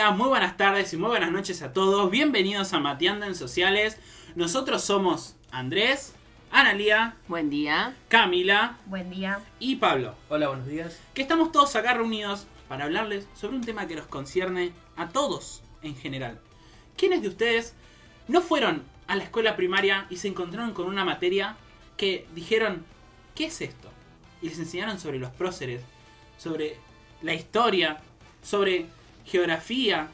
Muy buenos días, muy buenas tardes y muy buenas noches a todos. Bienvenidos a Mateando en Sociales. Nosotros somos Andrés, Analía, Buen día. Camila Buen día. y Pablo. Hola, buenos días. Que estamos todos acá reunidos para hablarles sobre un tema que nos concierne a todos en general. ¿Quiénes de ustedes no fueron a la escuela primaria y se encontraron con una materia que dijeron, ¿qué es esto? Y les enseñaron sobre los próceres, sobre la historia, sobre geografía,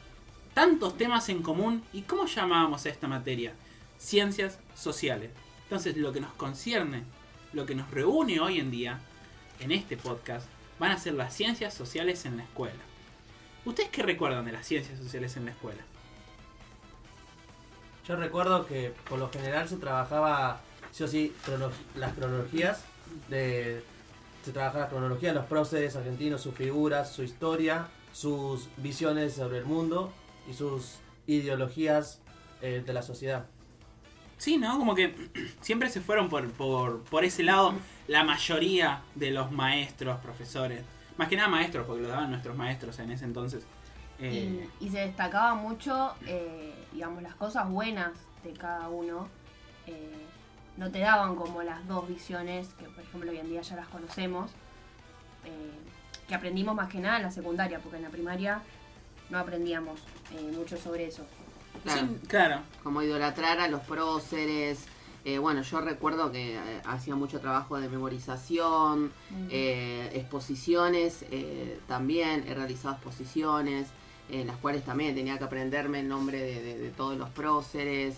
tantos temas en común. ¿Y cómo llamábamos a esta materia? Ciencias sociales. Entonces, lo que nos concierne, lo que nos reúne hoy en día en este podcast, van a ser las ciencias sociales en la escuela. ¿Ustedes qué recuerdan de las ciencias sociales en la escuela? Yo recuerdo que por lo general se trabajaba, sí o sí, las cronologías de. Se trabajaba la cronología de los próceres argentinos, sus figuras, su historia, sus visiones sobre el mundo y sus ideologías eh, de la sociedad. Sí, ¿no? Como que siempre se fueron por, por, por ese lado la mayoría de los maestros, profesores. Más que nada maestros, porque lo daban nuestros maestros en ese entonces. Eh, Y, y se destacaba mucho, eh, digamos, las cosas buenas de cada uno. Eh, no te daban como las dos visiones, que por ejemplo hoy en día ya las conocemos, eh, que aprendimos más que nada en la secundaria, porque en la primaria no aprendíamos eh, mucho sobre eso. Claro. sí, claro. Como idolatrar a los próceres. Eh, bueno, yo recuerdo que eh, hacía mucho trabajo de memorización, eh, exposiciones eh, también, he realizado exposiciones, en las cuales también tenía que aprenderme el nombre de, de- de todos los próceres.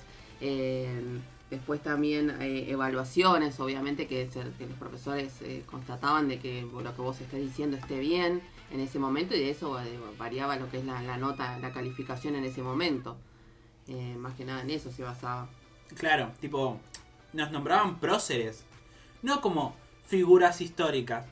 Después también eh, evaluaciones, obviamente que, los profesores eh, constataban de que lo que vos estés diciendo esté bien en ese momento y de eso eh, variaba lo que es la, nota, la calificación en ese momento. Más que nada en eso se basaba. Claro, tipo, nos nombraban próceres, no como figuras históricas.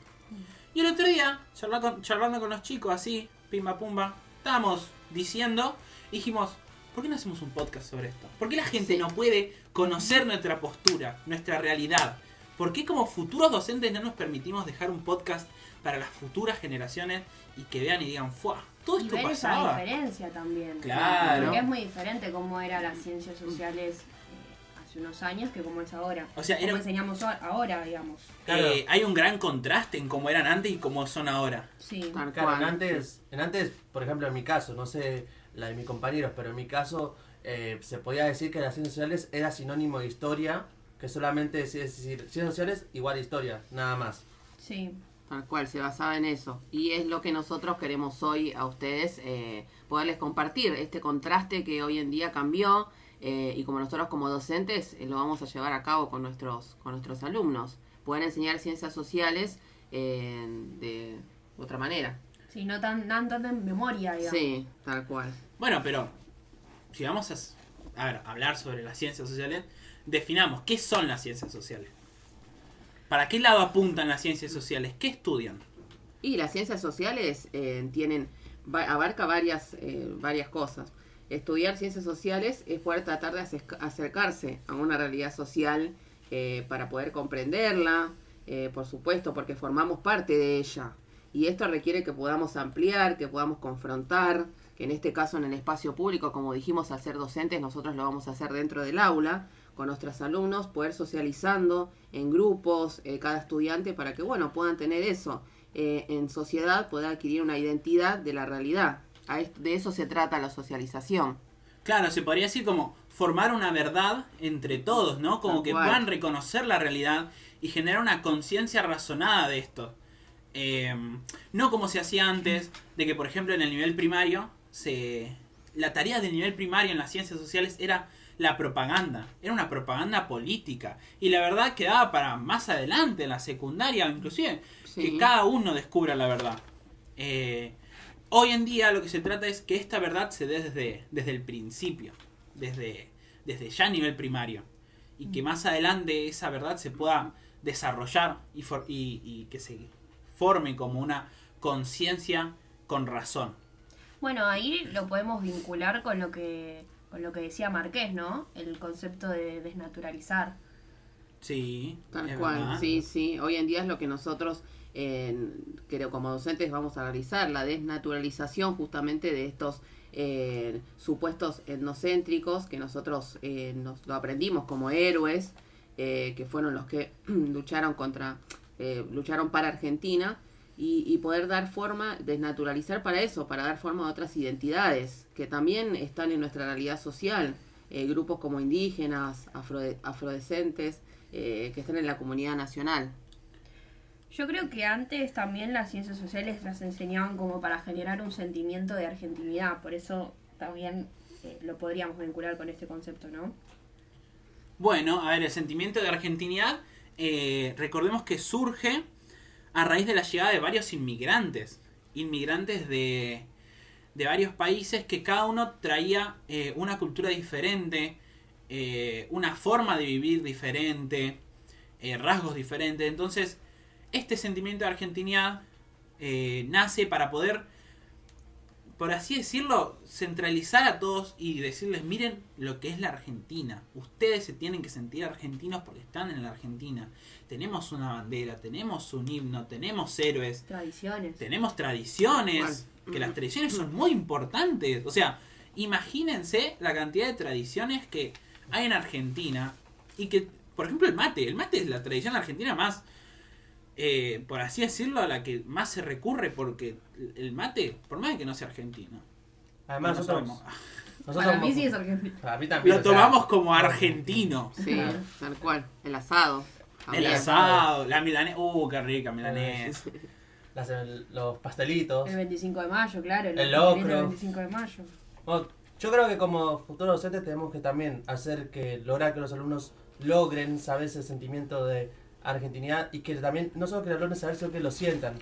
Y el otro día, charla con- charlando con los chicos así, pimba pumba, estábamos diciendo, dijimos, ¿por qué no hacemos un podcast sobre esto? ¿Por qué la gente Sí. no puede conocer nuestra postura, nuestra realidad? ¿Por qué como futuros docentes no nos permitimos dejar un podcast para las futuras generaciones y que vean y digan, ¡fuah! Todo Y esto ver esa pasaba. diferencia también. Claro. Porque es muy diferente cómo eran las ciencias sociales eh, hace unos años que cómo es ahora. O sea, era- enseñamos ahora, digamos. Claro. Eh, hay un gran contraste en cómo eran antes y cómo son ahora. Sí. Tal Claro, en antes, en antes, por ejemplo, en mi caso, no sé la de mis compañeros, pero en mi caso eh, se podía decir que las ciencias sociales era sinónimo de historia, que solamente es decir, ciencias sociales igual a historia, nada más. Sí. Tal cual, se basaba en eso. Y es lo que nosotros queremos hoy a ustedes, eh, poderles compartir este contraste que hoy en día cambió eh, y como nosotros como docentes eh, lo vamos a llevar a cabo con nuestros, con nuestros alumnos. Poder enseñar ciencias sociales eh, de otra manera. Sí, no tan, tan, tan en memoria, digamos. Sí, tal cual. Bueno, pero si vamos a, s- a ver, hablar sobre las ciencias sociales, definamos qué son las ciencias sociales. ¿Para qué lado apuntan las ciencias sociales? ¿Qué estudian? Y las ciencias sociales eh, tienen abarca varias eh, varias cosas. Estudiar ciencias sociales es poder tratar de acerca- acercarse a una realidad social eh, para poder comprenderla, eh, por supuesto, porque formamos parte de ella. Y esto requiere que podamos ampliar, que podamos confrontar, que en este caso en el espacio público, como dijimos, al ser docentes, nosotros lo vamos a hacer dentro del aula, con nuestros alumnos, poder socializando en grupos, eh, cada estudiante, para que, bueno, puedan tener eso eh, en sociedad, pueda adquirir una identidad de la realidad. A de eso se trata la socialización. Claro, se podría decir como formar una verdad entre todos, ¿no? Como Tal que cual. puedan reconocer la realidad y generar una conciencia razonada de esto. Eh, no como se hacía antes, de que por ejemplo en el nivel primario, se la tarea del nivel primario en las ciencias sociales era la propaganda, era una propaganda política. Y la verdad quedaba para más adelante, en la secundaria, inclusive, Sí. que cada uno descubra la verdad. Eh, hoy en día lo que se trata es que esta verdad se dé desde, desde el principio, desde, desde ya a nivel primario. Y que más adelante esa verdad se pueda desarrollar y, for- y, y que se forme como una conciencia con razón. Bueno, ahí lo podemos vincular con lo que con lo que decía Marqués, ¿no? El concepto de desnaturalizar. Sí, Tal es cual, verdad. sí, sí. Hoy en día es lo que nosotros en- creo como docentes vamos a realizar la desnaturalización justamente de estos eh, supuestos etnocéntricos que nosotros eh, nos lo aprendimos como héroes, eh, que fueron los que lucharon contra, eh, lucharon para Argentina y, y poder dar forma, desnaturalizar para eso, para dar forma a otras identidades que también están en nuestra realidad social, eh, grupos como indígenas, afrode- afrodescentes, eh, que están en la comunidad nacional. Yo creo que antes también las ciencias sociales las enseñaban como para generar un sentimiento de argentinidad, por eso también eh, lo podríamos vincular con este concepto, ¿no? Bueno, a ver, el sentimiento de argentinidad, eh, recordemos que surge a raíz de la llegada de varios inmigrantes, inmigrantes de, de varios países que cada uno traía eh, una cultura diferente, eh, una forma de vivir diferente, rasgos diferentes. Entonces, este sentimiento de argentinidad nace para poder, por así decirlo, centralizar a todos y decirles, miren lo que es la Argentina. Ustedes se tienen que sentir argentinos porque están en la Argentina. Tenemos una bandera, tenemos un himno, tenemos héroes, Tradiciones. tenemos tradiciones, que las tradiciones son muy importantes. O sea, imagínense la cantidad de tradiciones que hay en Argentina y que, por ejemplo, el mate. El mate es la tradición argentina más, eh, por así decirlo, a la que más se recurre porque el mate, por más de que no sea argentino, Además, no nosotros, sabemos. nosotros Para mí sí es argentino. Para mí también. lo o sea, tomamos como argentino. Sí, Claro. tal cual. El asado. El asado, la milanesa, uh, qué rica milanesa. las- el- los pastelitos. El 25 de mayo, claro. El El locro. del 25 de mayo. Bueno, yo creo que como futuros docentes tenemos que también hacer que lograr que los alumnos logren saber ese sentimiento de argentinidad y que también no solo que lo logren saber sino que lo sientan.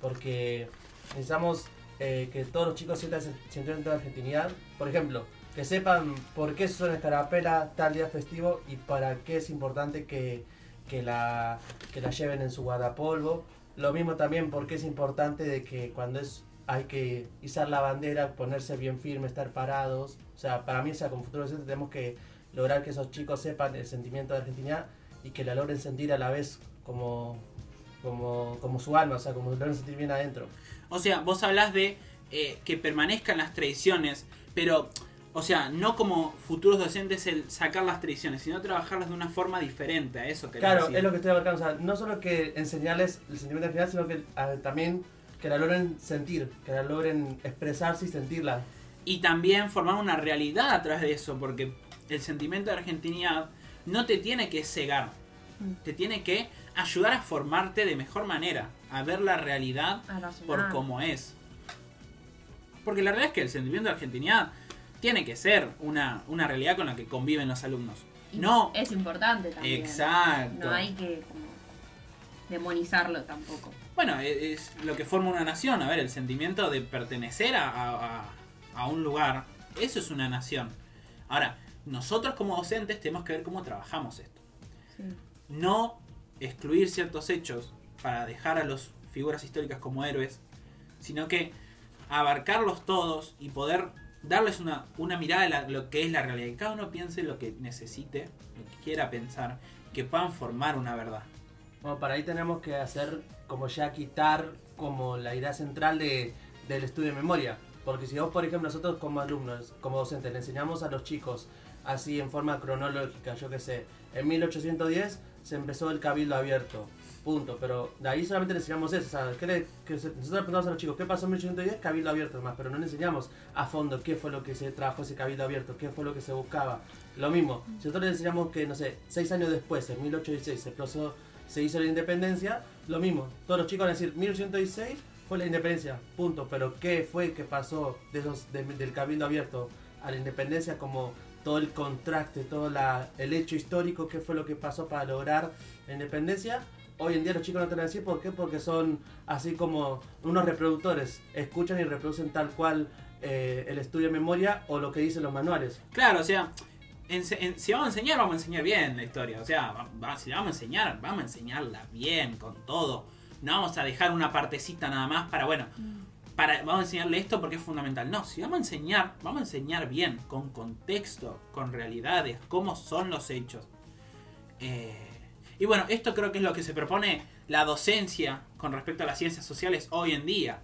Porque necesitamos eh, que todos los chicos sientan ese sentimiento de argentinidad. Por ejemplo que sepan por qué suena escarapela tal día festivo y para qué es importante que, que la, que la lleven en su guardapolvo. Lo mismo también porque es importante de que cuando es hay que izar la bandera, ponerse bien firme, estar parados. O sea, para mí, o sea, como futuro docente tenemos que lograr que esos chicos sepan el sentimiento de argentinidad y que la logren sentir a la vez como, como, como su alma, o sea, como lo logren sentir bien adentro. O sea, vos hablas de eh, que permanezcan las tradiciones, pero, o sea, no como futuros docentes el sacar las tradiciones, sino trabajarlas de una forma diferente a eso que Claro, es lo que estoy abarcando. O sea, no solo que enseñarles el sentimiento de argentinidad, sino que ah, también que la logren sentir, que la logren expresarse y sentirla. Y también formar una realidad a través de eso, porque el sentimiento de argentinidad no te tiene que cegar, Mm. te tiene que ayudar a formarte de mejor manera, a ver la realidad por cómo es. Porque la realidad es que el sentimiento de argentinidad tiene que ser una, una realidad con la que conviven los alumnos. Y No, Es importante también. exacto. No hay que como, demonizarlo tampoco. Bueno, e- es, lo que forma una nación. A ver, el sentimiento de pertenecer a- a un lugar, eso es una nación. Ahora, nosotros como docentes tenemos que ver cómo trabajamos esto. Sí. No excluir ciertos hechos para dejar a las figuras históricas como héroes, sino que abarcarlos todos y poder darles una, una mirada a la- lo que es la realidad. Que cada uno piense lo que necesite, lo que quiera pensar, que puedan formar una verdad. Bueno, para ahí tenemos que hacer como ya quitar como la idea central de, del estudio de memoria. Porque si vos, por ejemplo, nosotros como alumnos, como docentes, le enseñamos a los chicos así en forma cronológica, yo qué sé, en 1810 se empezó el cabildo abierto, punto. Pero de ahí solamente le enseñamos eso. O sea, ¿qué le- que se- nosotros le preguntamos a los chicos, ¿qué pasó en 1810? Cabildo abierto más, pero no le enseñamos a fondo qué fue lo que se trabajó ese cabildo abierto, qué fue lo que se buscaba. Lo mismo, si nosotros le enseñamos que, no sé, seis años después, en 1816, se se hizo la independencia, lo mismo. Todos los chicos van a decir 1816 fue la independencia, punto. Pero ¿qué fue que pasó de esos, de- del cabildo abierto a la independencia? Como todo el contraste, todo la, el hecho histórico, qué fue lo que pasó para lograr la independencia. Hoy en día los chicos no te a decir por qué, porque son así como unos reproductores. Escuchan y reproducen tal cual eh, el estudio de memoria o lo que dicen los manuales. Claro, o sea, en- si vamos a enseñar, vamos a enseñar bien la historia. O sea, va- va- si la vamos a enseñar, vamos a enseñarla bien, con todo. No vamos a dejar una partecita nada más para, bueno, para, vamos a enseñarle esto porque es fundamental. No, si vamos a enseñar, vamos a enseñar bien, con contexto, con realidades, cómo son los hechos. Eh, y bueno, esto creo que es lo que se propone la docencia con respecto a las ciencias sociales hoy en día.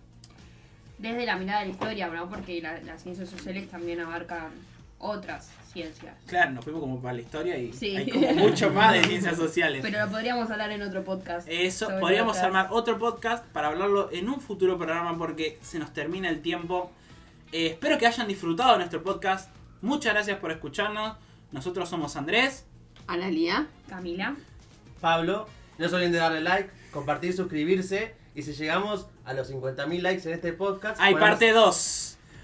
Desde la mirada de la historia, ¿no? Porque la- las ciencias sociales también abarcan otras ciencias. Claro, nos fuimos como para la historia y Sí. hay como mucho más de ciencias sociales. Pero lo podríamos hablar en otro podcast. Eso, podríamos otras. armar otro podcast para hablarlo en un futuro programa porque se nos termina el tiempo. Eh, espero que hayan disfrutado de nuestro podcast. Muchas gracias por escucharnos. Nosotros somos Andrés. Analia. Camila. Pablo, no se olviden de darle like, compartir, suscribirse. Y si llegamos a los 50.000 likes en este podcast, Hay ponemos- parte 2.